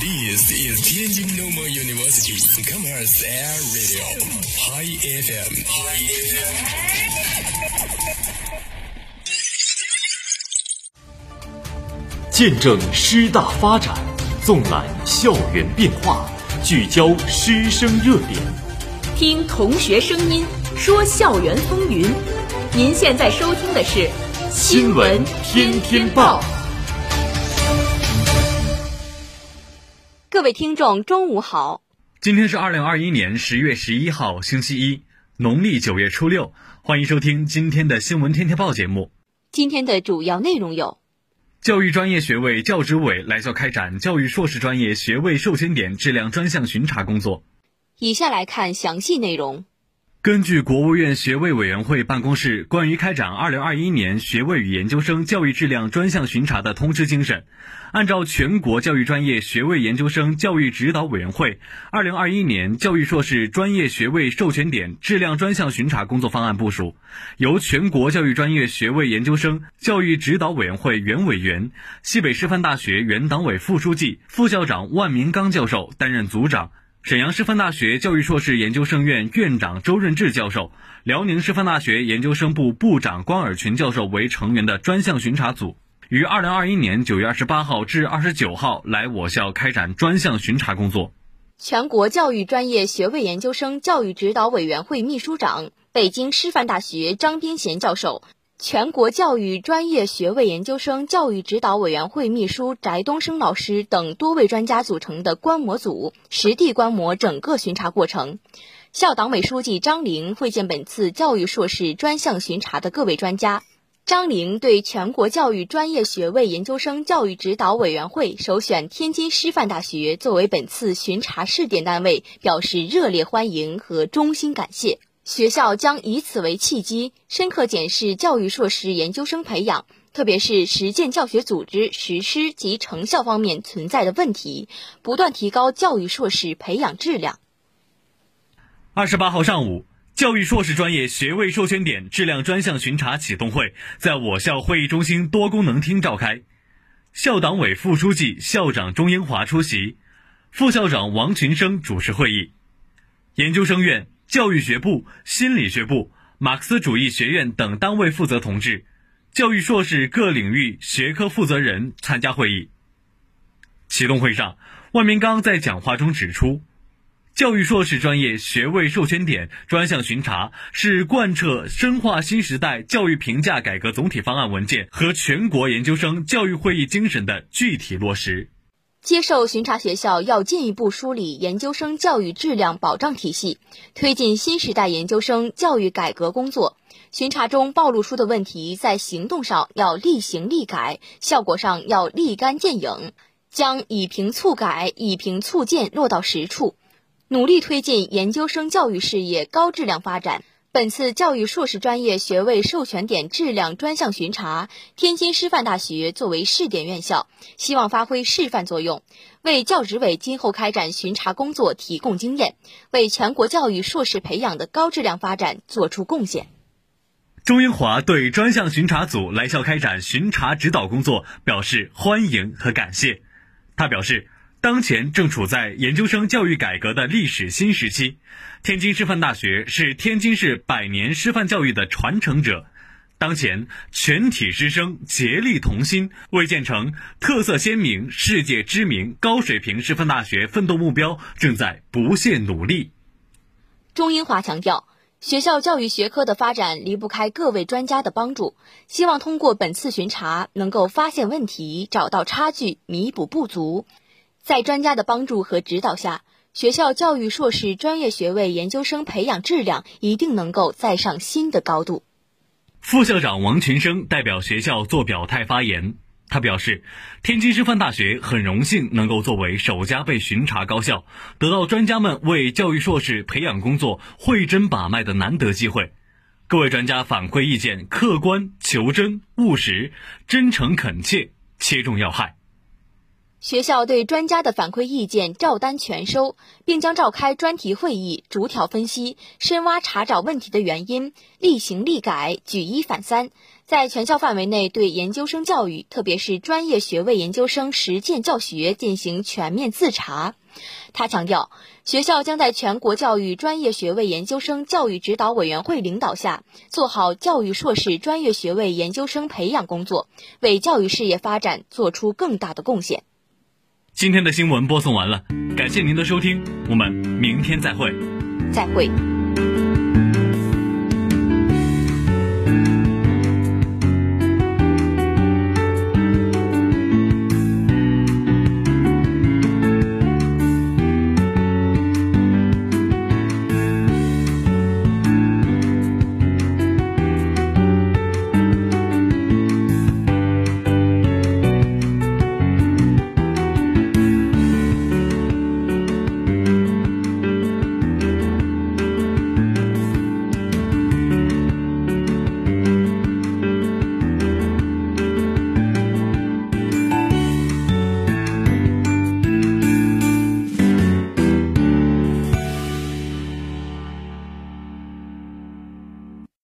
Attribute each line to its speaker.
Speaker 1: This is Tianjin Normal University Commerce Air Radio High FM。
Speaker 2: 见证师大发展，纵览校园变化，聚焦师生热点，
Speaker 3: 听同学声音，说校园风云。您现在收听的是《
Speaker 2: 新闻天天报》。
Speaker 3: 各位听众，中午好。
Speaker 4: 今天是二零二一年十月十一号，星期一，农历九月初六。欢迎收听今天的《新闻天天报》节目。
Speaker 3: 今天的主要内容有：
Speaker 4: 教育专业学位教职委来校开展教育硕士专业学位授权点质量专项巡查工作。
Speaker 3: 以下来看详细内容。
Speaker 4: 根据国务院学位委员会办公室关于开展二零二一年学位与研究生教育质量专项巡查的通知精神，按照全国教育专业学位研究生教育指导委员会二零二一年教育硕士专业学位授权点质量专项巡查工作方案部署，由全国教育专业学位研究生教育指导委员会原委员、西北师范大学原党委副书记、副校长万明刚教授担任组长。沈阳师范大学教育硕士研究生院院长周润志教授、辽宁师范大学研究生部部长关尔群教授为成员的专项巡查组，于二零二一年九月二十八号至二十九号来我校开展专项巡查工作。
Speaker 3: 全国教育专业学位研究生教育指导委员会秘书长、北京师范大学张斌贤教授。全国教育专业学位研究生教育指导委员会秘书翟东升老师等多位专家组成的观摩组实地观摩整个巡查过程。校党委书记张玲会见本次教育硕士专项巡查的各位专家。张玲对全国教育专业学位研究生教育指导委员会首选天津师范大学作为本次巡查试点单位表示热烈欢迎和衷心感谢。学校将以此为契机，深刻检视教育硕士研究生培养，特别是实践教学组织实施及成效方面存在的问题，不断提高教育硕士培养质量。
Speaker 4: 二十八号上午，教育硕士专业学位授权点质量专项巡查启动会在我校会议中心多功能厅召开，校党委副书记、校长钟英华出席，副校长王群生主持会议，研究生院。教育学部、心理学部、马克思主义学院等单位负责同志、教育硕士各领域学科负责人参加会议。启动会上，万明刚在讲话中指出，教育硕士专业学位授权点专项巡查是贯彻深化新时代教育评价改革总体方案文件和全国研究生教育会议精神的具体落实。
Speaker 3: 接受巡查学校要进一步梳理研究生教育质量保障体系，推进新时代研究生教育改革工作。巡查中暴露出的问题，在行动上要立行立改，效果上要立竿见影，将以评促改、以评促建落到实处，努力推进研究生教育事业高质量发展。本次教育硕士专业学位授权点质量专项巡查，天津师范大学作为试点院校，希望发挥示范作用，为教职委今后开展巡查工作提供经验，为全国教育硕士培养的高质量发展作出贡献。
Speaker 4: 钟英华对专项巡查组来校开展巡查指导工作表示欢迎和感谢。他表示。当前正处在研究生教育改革的历史新时期，天津师范大学是天津市百年师范教育的传承者。当前，全体师生竭力同心，为建成特色鲜明、世界知名、高水平师范大学奋斗目标，正在不懈努力。
Speaker 3: 钟英华强调，学校教育学科的发展离不开各位专家的帮助，希望通过本次巡查，能够发现问题，找到差距，弥补不足。在专家的帮助和指导下，学校教育硕士专业学位研究生培养质量一定能够再上新的高度。
Speaker 4: 副校长王群生代表学校做表态发言，他表示，天津师范大学很荣幸能够作为首家被巡查高校，得到专家们为教育硕士培养工作会诊把脉的难得机会。各位专家反馈意见客观、求真、务实、真诚恳切，切中要害。
Speaker 3: 学校对专家的反馈意见照单全收，并将召开专题会议，逐条分析、深挖查找问题的原因，立行立改，举一反三，在全校范围内对研究生教育，特别是专业学位研究生实践教学进行全面自查。他强调，学校将在全国教育专业学位研究生教育指导委员会领导下，做好教育硕士专业学位研究生培养工作，为教育事业发展做出更大的贡献。
Speaker 4: 今天的新闻播送完了，感谢您的收听，我们明天再会。
Speaker 3: 再会。